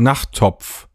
Nachttopf.